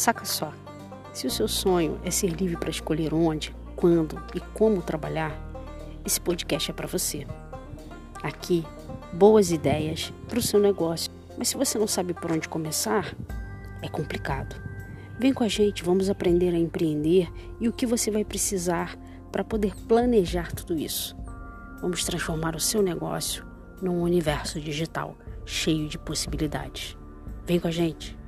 Saca só. Se o seu sonho é ser livre para escolher onde, quando e como trabalhar, esse podcast é para você. Aqui, boas ideias para o seu negócio. Mas se você não sabe por onde começar, é complicado. Vem com a gente, vamos aprender a empreender e o que você vai precisar para poder planejar tudo isso. Vamos transformar o seu negócio num universo digital cheio de possibilidades. Vem com a gente!